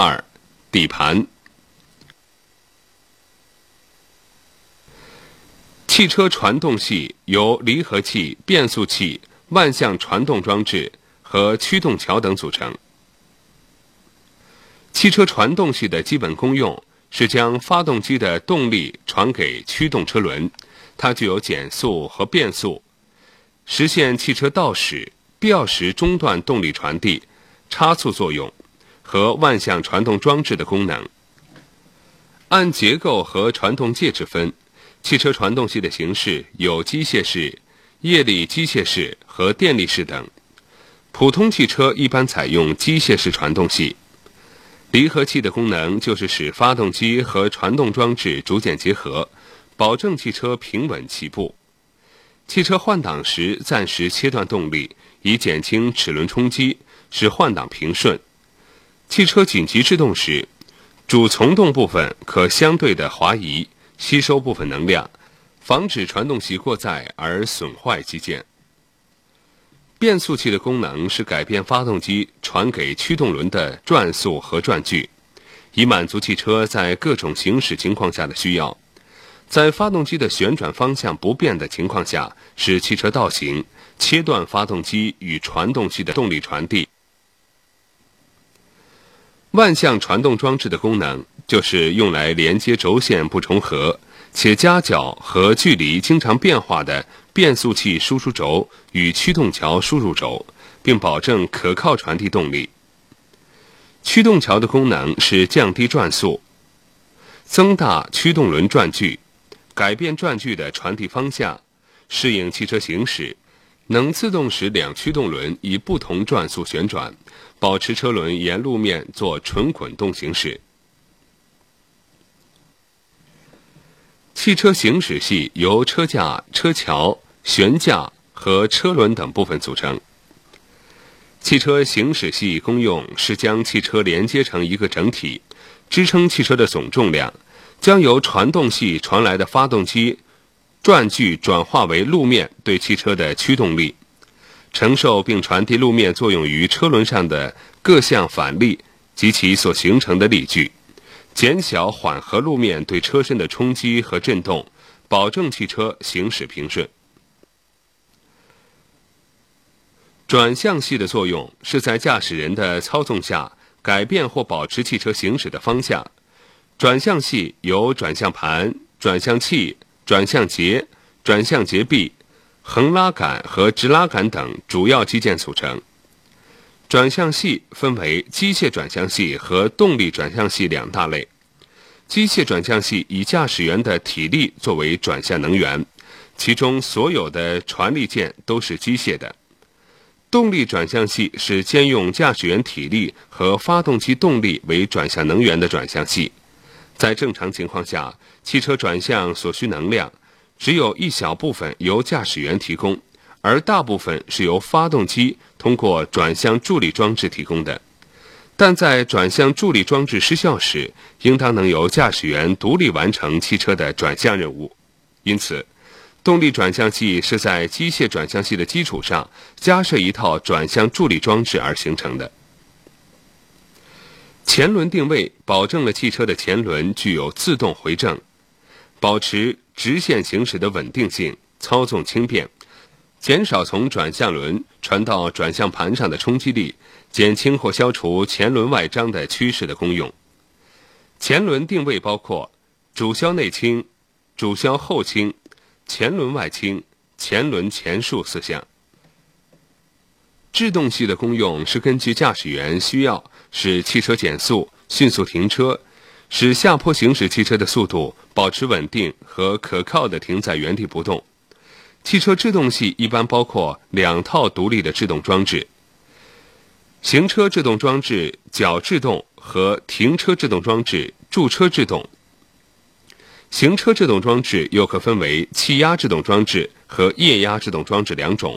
二、底盘。汽车传动系由离合器、变速器、万向传动装置和驱动桥等组成。汽车传动系的基本功用是将发动机的动力传给驱动车轮，它具有减速和变速，实现汽车倒驶、必要时中断动力传递、差速作用和万向传动装置的功能。按结构和传动介质分。汽车传动系的形式有机械式、液力机械式和电力式等。普通汽车一般采用机械式传动系。离合器的功能就是使发动机和传动装置逐渐结合，保证汽车平稳起步。汽车换挡时暂时切断动力，以减轻齿轮冲击，使换挡平顺。汽车紧急制动时，主从动部分可相对的滑移。吸收部分能量，防止传动系过载而损坏机件。变速器的功能是改变发动机传给驱动轮的转速和转距，以满足汽车在各种行驶情况下的需要。在发动机的旋转方向不变的情况下，使汽车倒行，切断发动机与传动系的动力传递。万向传动装置的功能。就是用来连接轴线不重合且夹角和距离经常变化的变速器输出轴与驱动桥输入轴，并保证可靠传递动力。驱动桥的功能是降低转速、增大驱动轮转距、改变转距的传递方向、适应汽车行驶，能自动使两驱动轮以不同转速旋转，保持车轮沿路面做纯滚动行驶。汽车行驶系由车架、车桥、悬架和车轮等部分组成。汽车行驶系功用是将汽车连接成一个整体，支撑汽车的总重量，将由传动系传来的发动机转距转化为路面对汽车的驱动力，承受并传递路面作用于车轮上的各项反力及其所形成的力矩。减小缓和路面对车身的冲击和震动，保证汽车行驶平顺。转向系的作用是在驾驶人的操纵下改变或保持汽车行驶的方向。转向系由转向盘、转向器、转向节、转向节臂、横拉杆和直拉杆等主要机件组成。转向系分为机械转向系和动力转向系两大类。机械转向系以驾驶员的体力作为转向能源，其中所有的传力件都是机械的。动力转向系是兼用驾驶员体力和发动机动力为转向能源的转向系。在正常情况下，汽车转向所需能量只有一小部分由驾驶员提供。而大部分是由发动机通过转向助力装置提供的，但在转向助力装置失效时，应当能由驾驶员独立完成汽车的转向任务。因此，动力转向系是在机械转向系的基础上加设一套转向助力装置而形成的。前轮定位保证了汽车的前轮具有自动回正，保持直线行驶的稳定性，操纵轻便。减少从转向轮传到转向盘上的冲击力，减轻或消除前轮外张的趋势的功用。前轮定位包括主销内倾、主销后倾、前轮外倾、前轮前束四项。制动系的功用是根据驾驶员需要，使汽车减速、迅速停车，使下坡行驶汽车的速度保持稳定和可靠的停在原地不动。汽车制动系一般包括两套独立的制动装置：行车制动装置脚制动和停车制动装置驻车制动。行车制动装置又可分为气压制动装置和液压制动装置两种。